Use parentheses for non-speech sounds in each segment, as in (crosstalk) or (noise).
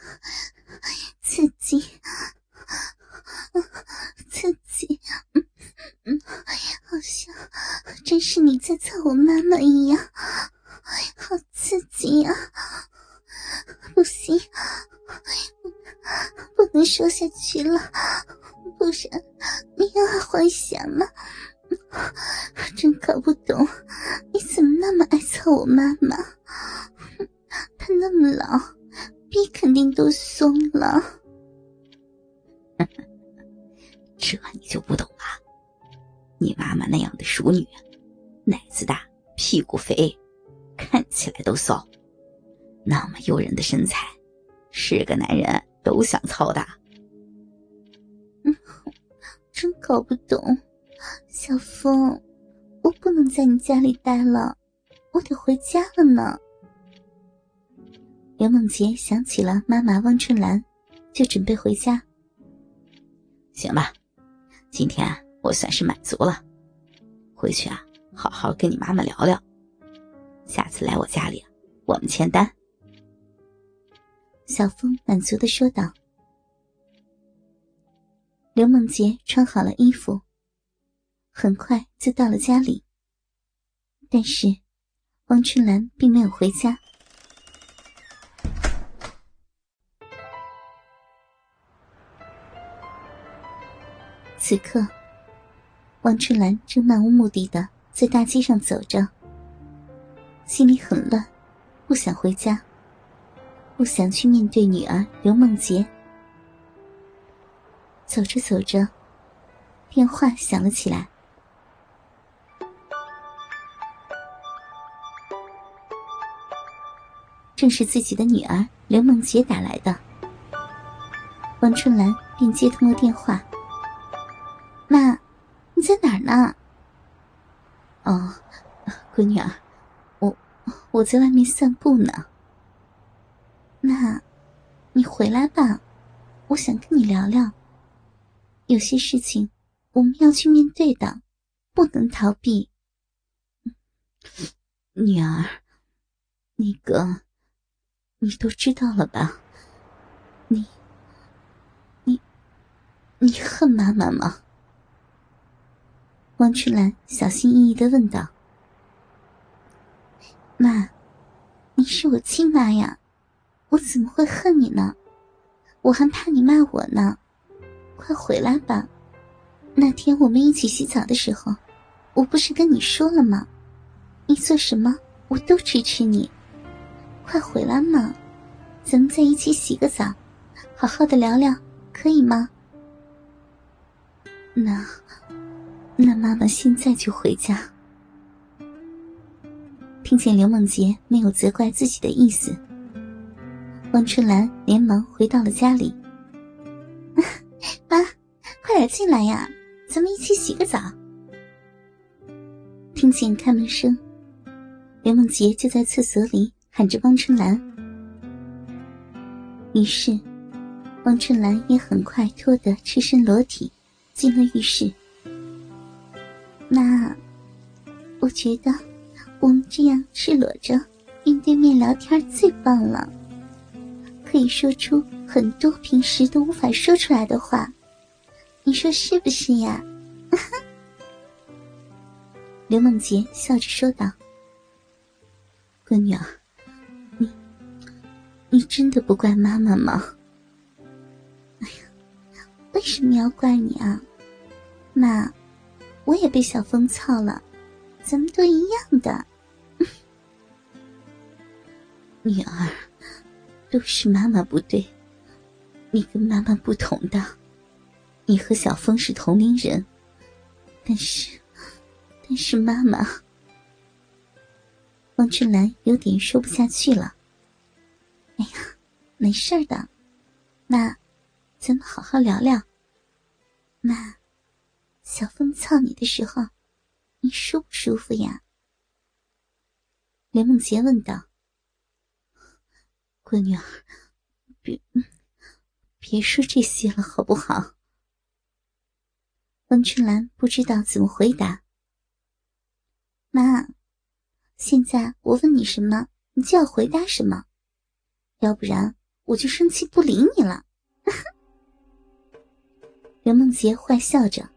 (laughs) 刺激，刺激，嗯嗯，好像真是你在操我妈妈一样，好刺激啊！不行，不能说下去了，不然你又要幻想了。真搞不懂，你怎么那么爱操我妈妈？(laughs) 她那么老，逼肯定都松了。(laughs) 这你就不懂了。你妈妈那样的淑女，奶子大，屁股肥，看起来都骚，那么诱人的身材，是个男人都想操的。嗯，真搞不懂。小峰，我不能在你家里待了，我得回家了呢。刘梦洁想起了妈妈汪春兰，就准备回家。行吧，今天我算是满足了，回去啊，好好跟你妈妈聊聊。下次来我家里，我们签单。小峰满足的说道。刘梦洁穿好了衣服。很快就到了家里，但是汪春兰并没有回家。此刻，王春兰正漫无目的的在大街上走着，心里很乱，不想回家，不想去面对女儿刘梦洁。走着走着，电话响了起来。正是自己的女儿刘梦洁打来的，王春兰便接通了电话。啊，哦，闺女儿，我我在外面散步呢。那，你回来吧，我想跟你聊聊。有些事情我们要去面对的，不能逃避。女儿，那个。你都知道了吧？你、你、你恨妈妈吗？王春兰小心翼翼的问道：“妈，你是我亲妈呀，我怎么会恨你呢？我还怕你骂我呢。快回来吧！那天我们一起洗澡的时候，我不是跟你说了吗？你做什么，我都支持你。”快回来嘛，咱们在一起洗个澡，好好的聊聊，可以吗？那，那妈妈现在就回家。听见刘梦洁没有责怪自己的意思，汪春兰连忙回到了家里。(laughs) 妈，快点进来呀，咱们一起洗个澡。听见开门声，刘梦洁就在厕所里。喊着汪春兰，于是汪春兰也很快脱得赤身裸体，进了浴室。觉得我们这样赤裸着面对面聊天最棒了，可以说出很多平时都无法说出来的话，你说是不是呀？(laughs) 刘梦洁笑着说道：“闺女啊，你。”你真的不怪妈妈吗？哎呀，为什么要怪你啊？妈，我也被小风操了，咱们都一样的。(laughs) 女儿，都是妈妈不对，你跟妈妈不同的，你和小风是同龄人，但是，但是妈妈……王春兰有点说不下去了。哎呀，没事的，妈，咱们好好聊聊。妈，小风操你的时候，你舒不舒服呀？连梦洁问道。闺女儿，别别说这些了，好不好？温春兰不知道怎么回答。妈，现在我问你什么，你就要回答什么。要不然我就生气不理你了。(laughs) 刘梦洁坏笑着，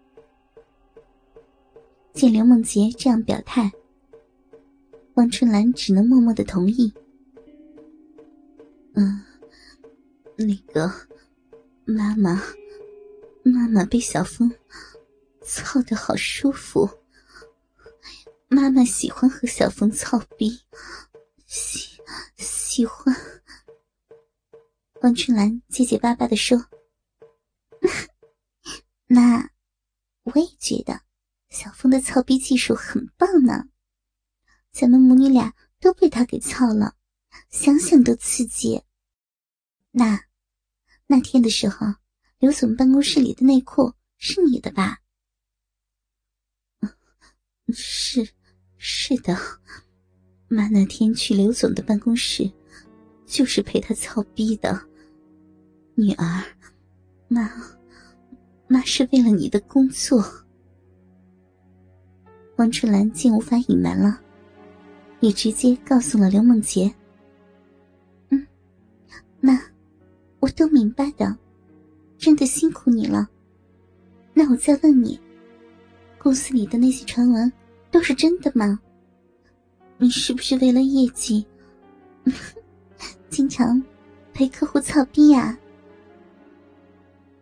见刘梦洁这样表态，汪春兰只能默默的同意。嗯，那个妈妈，妈妈被小风操的好舒服，妈妈喜欢和小风操逼，喜喜欢。汪春兰结结巴巴的说。(laughs) 那，我也觉得小峰的操逼技术很棒呢。咱们母女俩都被他给操了，想想都刺激。那，那天的时候，刘总办公室里的内裤是你的吧？(laughs) 是，是的。妈那天去刘总的办公室，就是陪他操逼的。女儿，妈。妈是为了你的工作。王春兰竟无法隐瞒了，也直接告诉了刘梦洁。嗯，那我都明白的，真的辛苦你了。那我再问你，公司里的那些传闻都是真的吗？你是不是为了业绩，(laughs) 经常陪客户操逼呀？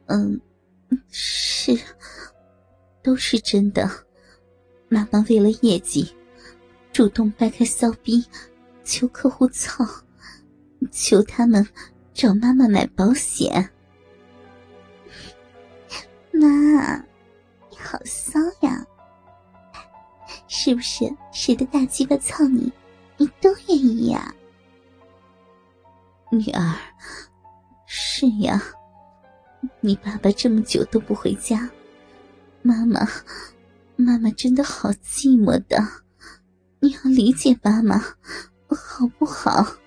嗯。是，都是真的。妈妈为了业绩，主动掰开骚逼，求客户操，求他们找妈妈买保险。妈，你好骚呀！是不是谁的大鸡巴操你，你都愿意呀？女儿，是呀。你爸爸这么久都不回家，妈妈，妈妈真的好寂寞的，你要理解妈妈，好不好？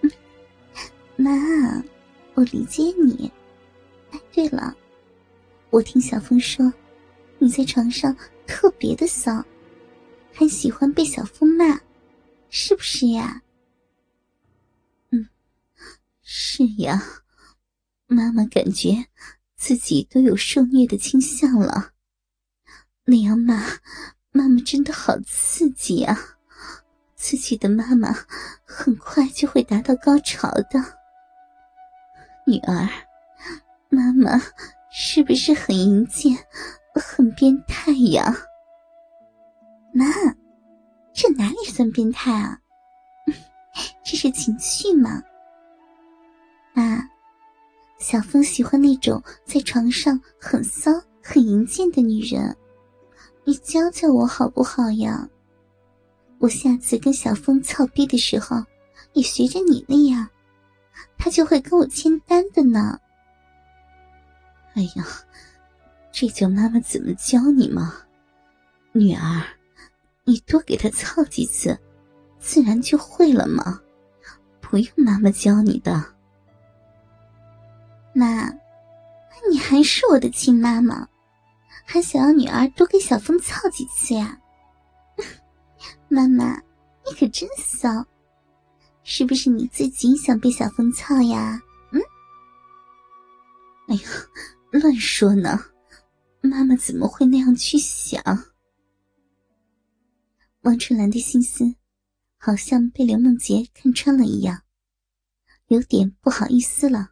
嗯妈，我理解你。哎，对了，我听小峰说，你在床上特别的骚，还喜欢被小峰骂，是不是呀？嗯，是呀。妈妈感觉自己都有受虐的倾向了，那样妈，妈妈真的好刺激啊！自己的妈妈很快就会达到高潮的。女儿，妈妈是不是很淫贱、很变态呀？妈，这哪里算变态啊？(laughs) 这是情趣嘛。妈。小峰喜欢那种在床上很骚、很淫贱的女人，你教教我好不好呀？我下次跟小峰操逼的时候，也学着你那样，他就会跟我签单的呢。哎呀，这叫妈妈怎么教你吗？女儿，你多给他操几次，自然就会了嘛，不用妈妈教你的。妈，你还是我的亲妈妈，还想要女儿多给小峰操几次呀？(laughs) 妈妈，你可真骚，是不是你自己想被小峰操呀？嗯？哎呀，乱说呢，妈妈怎么会那样去想？王春兰的心思，好像被刘梦洁看穿了一样，有点不好意思了。